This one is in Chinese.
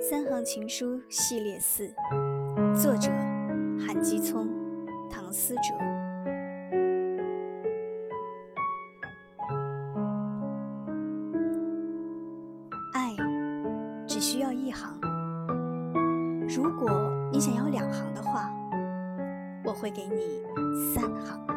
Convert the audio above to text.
三行情书系列四作者韩基聪唐思哲。爱只需要一行如果你想要两行的话我会给你三行。